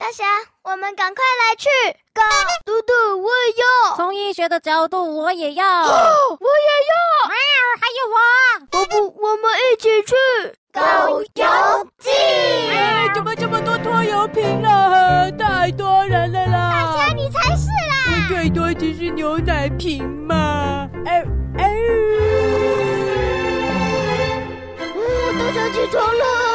大侠，我们赶快来去！高嘟嘟，我也要。从医学的角度，我也要。哦，我也要。喵，还有我。我不，我们一起去。狗游记。哎，怎么这么多拖油瓶了？太多人了啦！大侠，你才是啦！最多只是牛奶瓶嘛。哎哎。哦，大侠起床了。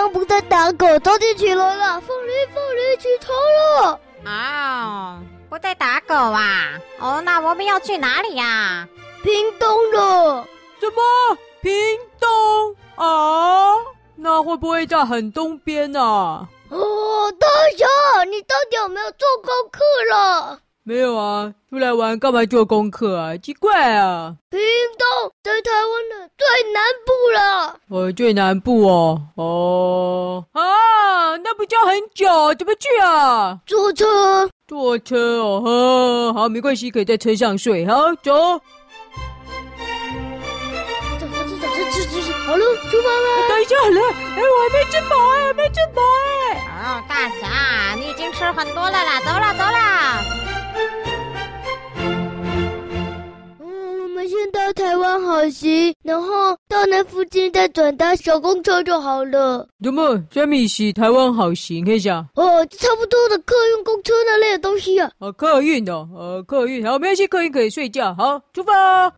方不在打狗，早点起来了。凤梨，凤梨，起床了。啊、哦，不在打狗啊？哦，那我们要去哪里呀、啊？屏东了。什么？屏东啊？那会不会在很东边呢、啊？哦，大侠，你到底有没有做功课了？没有啊，出来玩干嘛做功课啊？奇怪啊！屏东在台湾的最南部了。我，最南部哦，哦啊，那不叫很久，怎么去啊？坐车。坐车哦，哦，好，没关系，可以在车上睡。好，走。走走走走走走走，好了，出发了。等一下，好了，哎，我还没吃饱哎，还没吃饱哎。哦，大侠，你已经吃很多了啦，走了，走了。到台湾好行，然后到那附近再转搭小公车就好了。怎么？什么是台湾好行？可以讲哦，差不多的客运公车那类的东西啊。哦，客运哦，呃，客运，好，没关系，客运可以睡觉。好，出发。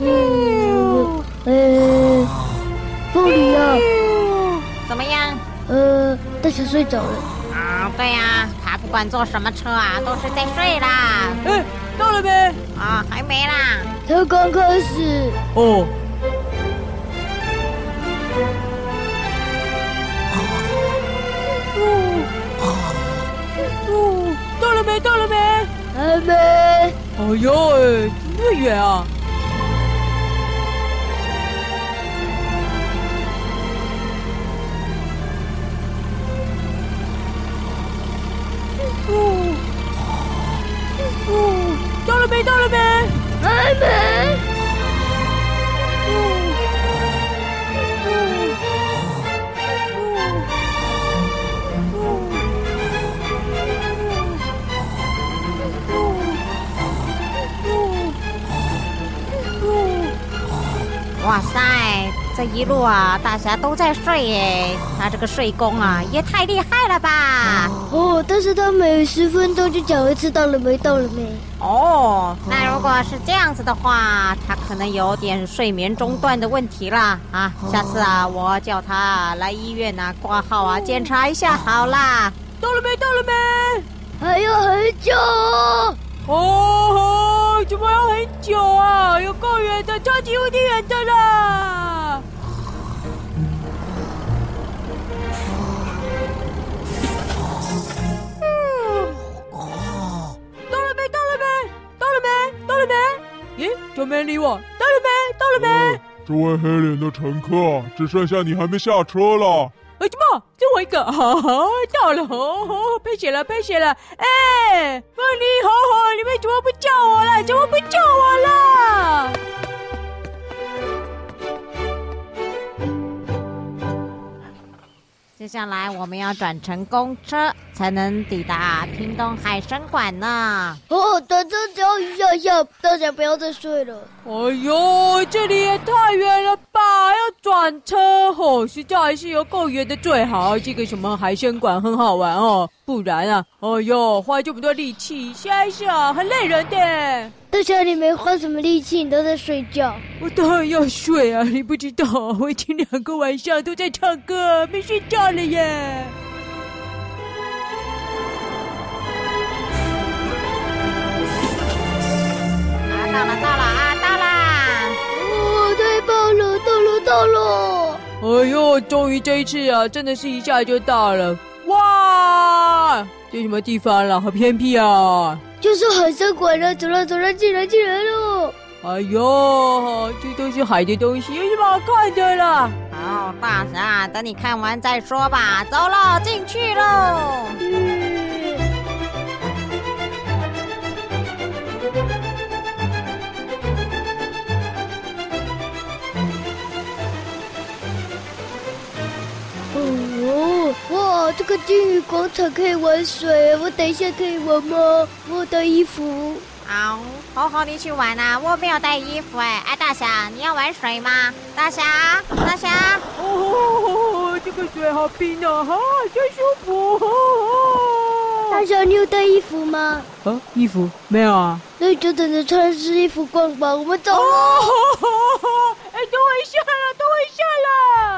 哦嗯，呃，大侠睡着了。啊，对呀、啊，他不管坐什么车啊，都是在睡啦。哎，到了没？啊，还没啦。才刚开始。哦。哦，到了没？到了没？还没。哎呦，哎，这么远啊！没到了没？还没。哇塞！这一路啊，大侠都在睡耶，他这个睡功啊，也太厉害了吧！哦，但是他每十分钟就讲一次到了没，到了没。哦，那如果是这样子的话，他可能有点睡眠中断的问题啦。啊！下次啊，我叫他来医院啊，挂号啊，检查一下好啦。到了没？到了没？还要很久。哦，怎么要很久啊？有够远的，超级无敌远的啦！就没理我，到了没？到了没？这位黑脸的乘客，只剩下你还没下车了。哎，怎么？就我一个，哈 哈到了，哦哦，喷血了，喷血了。哎，凤梨，好好，你们怎么不叫我了？怎么不叫我了？接下来我们要转乘公车，才能抵达屏东海参馆呢。哦，等这只要一下下，大家不要再睡了。哎呦，这里也太远了吧！要转车哦，实在还是有够远的最好。这个什么海参馆很好玩哦，不然啊，哎呦，花这么多力气，想一下很累人的。大侠，你没花什么力气，你都在睡觉。我当然要睡啊！你不知道，我已经两个晚上都在唱歌，没睡觉了耶。啊，到了，到了啊，到了！哦，太棒了，到了，到了！哎呦，终于这一次啊，真的是一下就到了。哇，这什么地方了？好偏僻啊！就是海参馆了，走了走了，进来进来喽。哎呦，这都是海的东西，有什么好看的啦？啊，哦，大侠，等你看完再说吧。走了，进去喽。哦，哇，这个金鱼广场可以玩水，我等一下可以玩吗？我的衣服。好，好好，你去玩啊！我没有带衣服哎。哎，大侠，你要玩水吗？大侠，大侠，哦，这个水好冰啊，哈，真舒服。大侠，你有带衣服吗？啊，衣服没有啊。那你就等着穿湿衣服逛吧，我们走了。哎，等我一下啦，等我一下了。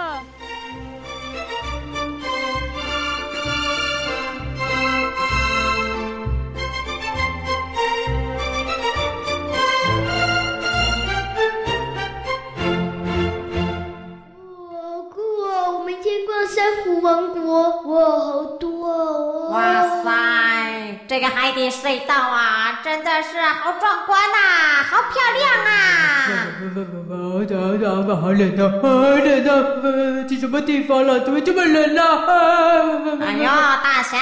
这个海底隧道啊，真的是好壮观呐，好漂亮啊！好冷啊，好冷啊！去什么地方了？怎么这么冷呢？哎呦，大侠，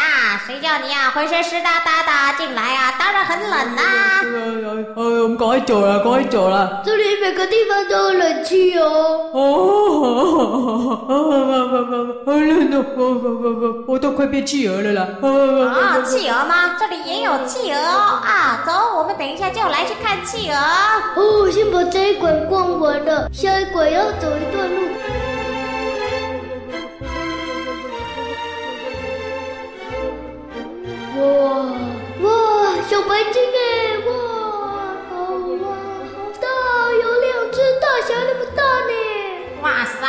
谁叫你啊，浑身湿哒哒的进来啊？当然很冷呐！哎，我们赶快走了，赶快走了。这里每个地方都有冷气哦。哦。好冷哦！我我我我我都快变企鹅了啦！啊，企鹅吗？这里也有企鹅哦！啊，走，我们等一下就来去看企鹅。哦，先把这一馆逛完了，下一馆要走一段路。哇哇，小白鲸哎！哇，好哇，好大，有两只大侠那么大呢！哇塞！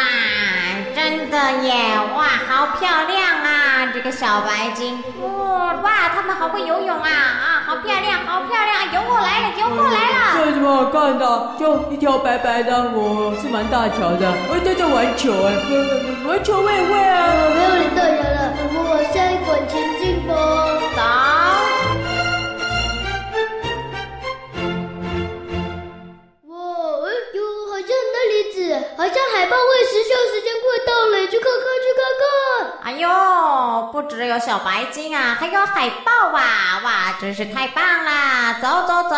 耶！哇，好漂亮啊！这个小白鲸，哇哇，他们好会游泳啊！啊，好漂亮，好漂亮！游过来了，游过来了。这有什么好看的？就一条白白的，我是蛮大条的。我在这玩球哎，玩球我也会啊！没有你大人了，我们往下一馆前进吧。走。好像海豹喂食秀时间快到了，去看看，去看看。哎呦，不只有小白鲸啊，还有海豹啊！哇，真是太棒啦！走走走。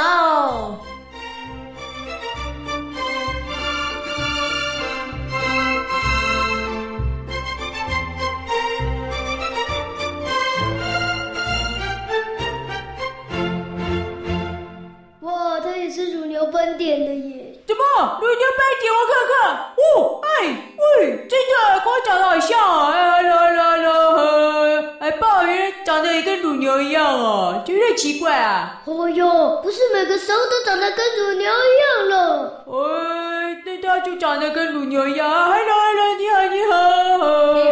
哇，它也是乳牛斑点的耶。怎么？乳牛斑点，我看看。我长得好像啊！哎啦啦啦，海豹鱼长得也跟乳牛一样哦，有点奇怪啊。哦哟，不是每个手都长得跟乳牛一样了。哎，那它就长得跟乳牛一样。哎啦啦，你好，你好。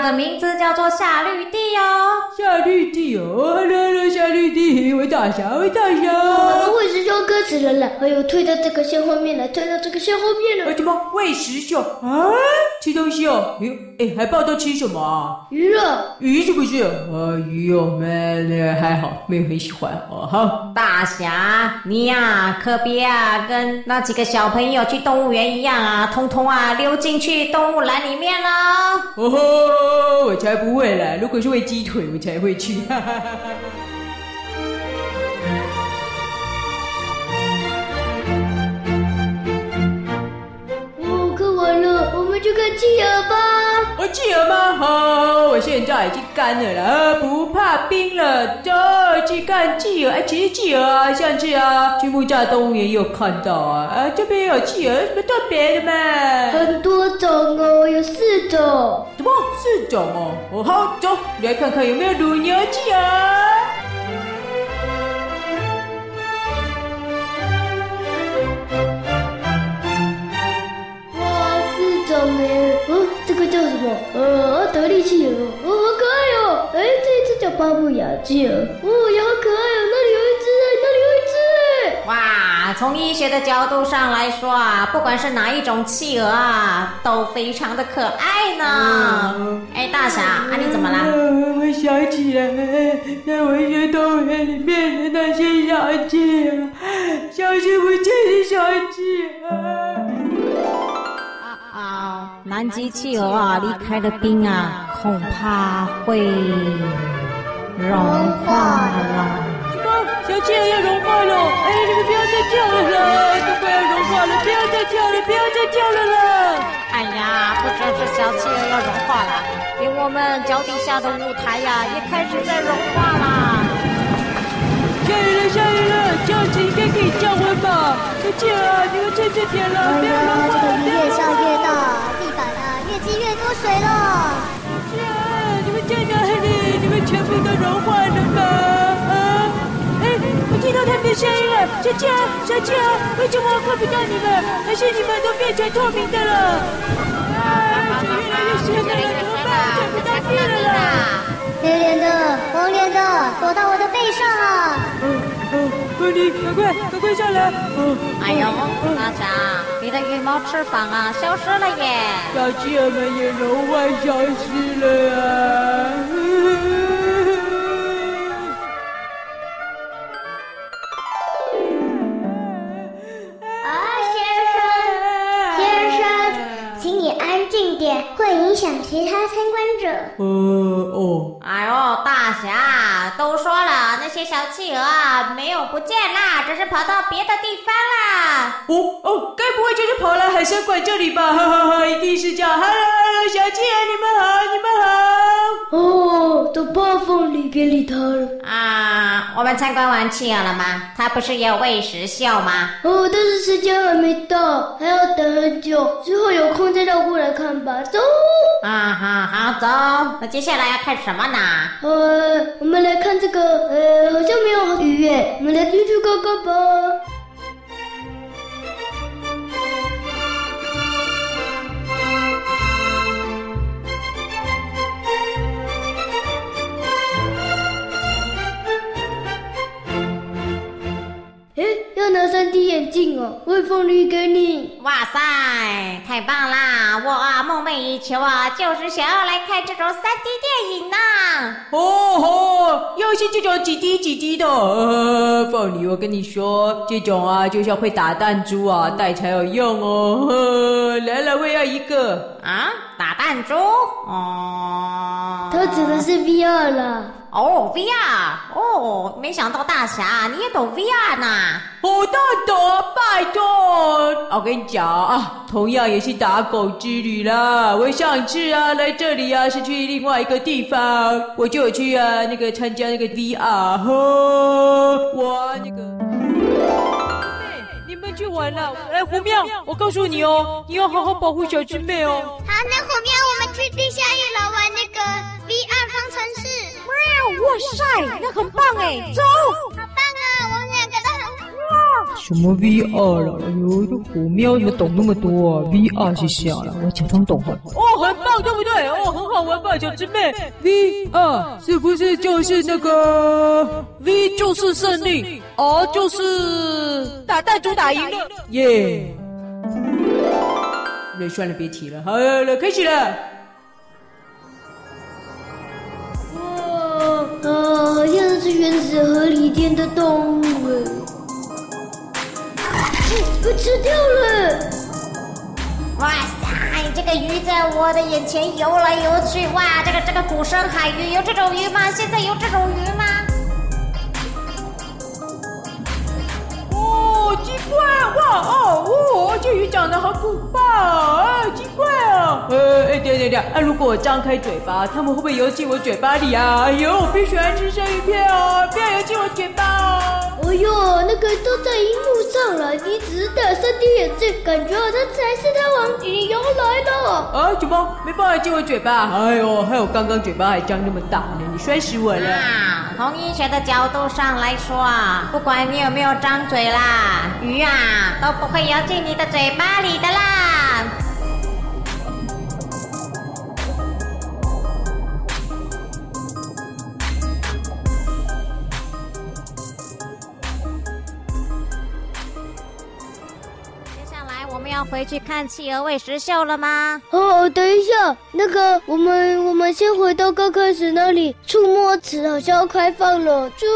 的名字叫做夏绿蒂哦。夏绿蒂哦，哎啦啦，夏绿蒂，我大侠，我大侠。我们会使用歌词了啦，还有推到这个线后面。来退到这个线后面了。为什么喂食秀啊？吃东西哦。哎，哎，海豹都吃什么啊？鱼肉。鱼是不是？啊，鱼哦，没，那还好，没有很喜欢。哦，好。大侠，你呀、啊，可别啊，跟那几个小朋友去动物园一样啊，通通啊溜进去动物栏里面了。哦吼，我才不会啦！如果是喂鸡腿，我才会去。哈哈哈哈。去看企鹅吧！哦，企鹅吗？好，我现在已经干了啦，不怕冰了。走，去看企鹅。哎，其实企鹅啊，上次啊，去木栅动物园也有看到啊。啊，这边有企鹅，有什么特别的吗？很多种哦，有四种。什么？四种哦？哦，好，走，来看看有没有乳牛企鹅。叫什么？呃，德力企鹅，巴布亚企鹅，哦，也好可爱哦！那里有一只，那里有一只。哇，从医学的角度上来说啊，不管是哪一种企鹅啊，都非常的可爱呢。哎、嗯，大侠，啊，你怎么了？我想起来，在文学动物园里面的那些小企鹅，消失不见的小企鹅。啊啊！南极企鹅啊离开了冰啊，恐怕会融化了。什么？小企鹅要融化了？哎，你们不要再叫了啦！都快要融化了，不要再叫了，不要再叫了啦！哎呀，不只是小企鹅要融化了，连我们脚底下的舞台呀，也开始在融化啦。下雨了，下雨了，这样子应该可以降温吧？小企鹅，你们趁这点了，不要融化了，这个雨越下越大，地板啊越积越多水了。是啊，你们在哪里？全部都融化了吗？啊！哎，我听到他们的声音了，小企鹅，小企鹅，为什么我看不到你们？还是你们都变成透明的了？啊，水越来越深了，怎么办？看不到地了啦！黑脸的，黄脸的，躲到我的背上了！嗯嗯，芬妮，赶快，赶快下来！嗯，哎呦，大侠，你的羽毛翅膀啊，消失了耶！小企鹅们也融化消失了啊！啊，其他参观者。呃哦，哎呦，大侠，都说了，那些小企鹅啊，没有不见啦，只是跑到别的地方啦。哦哦，该不会就是跑来海参馆这里吧？哈哈哈，一定是这样。哈喽，小企鹅，你们好，你们好。哦，都怕凤梨别理他了。啊，我们参观完企鹅了吗？它不是也有喂食秀吗？哦，但是时间还没到，还要等很久。之后有空再绕过来看吧。走。啊哈，好走。那接下来要看什么呢？呃，我们来看这个。呃，好像没有鱼耶。我们来进去看看吧。镜哦，我凤梨给你。哇塞，太棒啦！我啊梦寐以求啊，就是想要来看这种 3D 电影啊。哦吼，又是这种几滴几滴的。呃，凤梨，我跟你说，这种啊，就像会打弹珠啊，戴才有用哦。呵，来了，我要一个。啊，打弹珠？哦，他指的是 VR 啦。哦，VR，哦，没想到大侠你也懂 VR 呢。哦，当然懂，拜托。我跟你讲啊，同样也是打狗之旅啦。我上次啊来这里啊是去另外一个地方，我就有去啊那个参加那个 VR，呵，我那个。你们去玩了，哎，虎喵，我告诉你哦，你要好好保护小师妹哦。好，那虎喵，我们去地下一楼玩那个 VR 方程式。哇塞，那很棒哎，走！好棒啊，我们两个都很哇！什么 VR 了？哎呦，这虎喵怎么懂那么多啊？VR 是啥了？我假装懂了。哦，很棒，对不对？哦，很好玩吧，小师妹？VR 是不是就是那个 V 就是胜利，R 就是打弹珠打赢了？耶！那算了，别提了。好了，开始了。啊，好像是原始河里天的动物哎，被吃掉了！哇塞，这个鱼在我的眼前游来游去，哇，这个这个古生海鱼有这种鱼吗？现在有这种鱼吗？哦，奇怪，哇哦哦，这鱼长得好可怕啊，奇怪！呃，哎，等等等，那如果我张开嘴巴，他们会不会游进我嘴巴里啊？哎呦，我最喜欢吃生鱼片哦，不要游进我嘴巴哦！哎呦，那个都在荧幕上了，你只是戴 3D 眼镜，感觉好像才是他往你游来了。啊，怎么没办法进我嘴巴？哎呦，还有刚刚嘴巴还张那么大呢，你摔死我了！啊，从医学的角度上来说啊，不管你有没有张嘴啦，鱼啊都不会游进你的嘴巴里的啦。回去看企鹅喂食秀了吗？哦，等一下，那个，我们我们先回到刚开始那里，触摸池好像要开放了，猪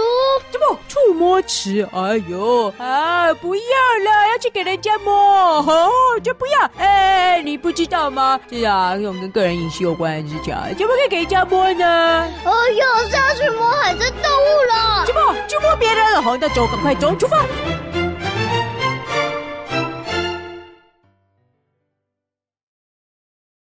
什么触摸池？哎呦啊，不要了，要去给人家摸，哦，就不要。哎，你不知道吗？是啊，这种跟个人隐私有关的事情，怎么可以给人家摸呢？哦哟，下去摸海生动物了。怎么去摸别人了？好，那走，赶快走，出发。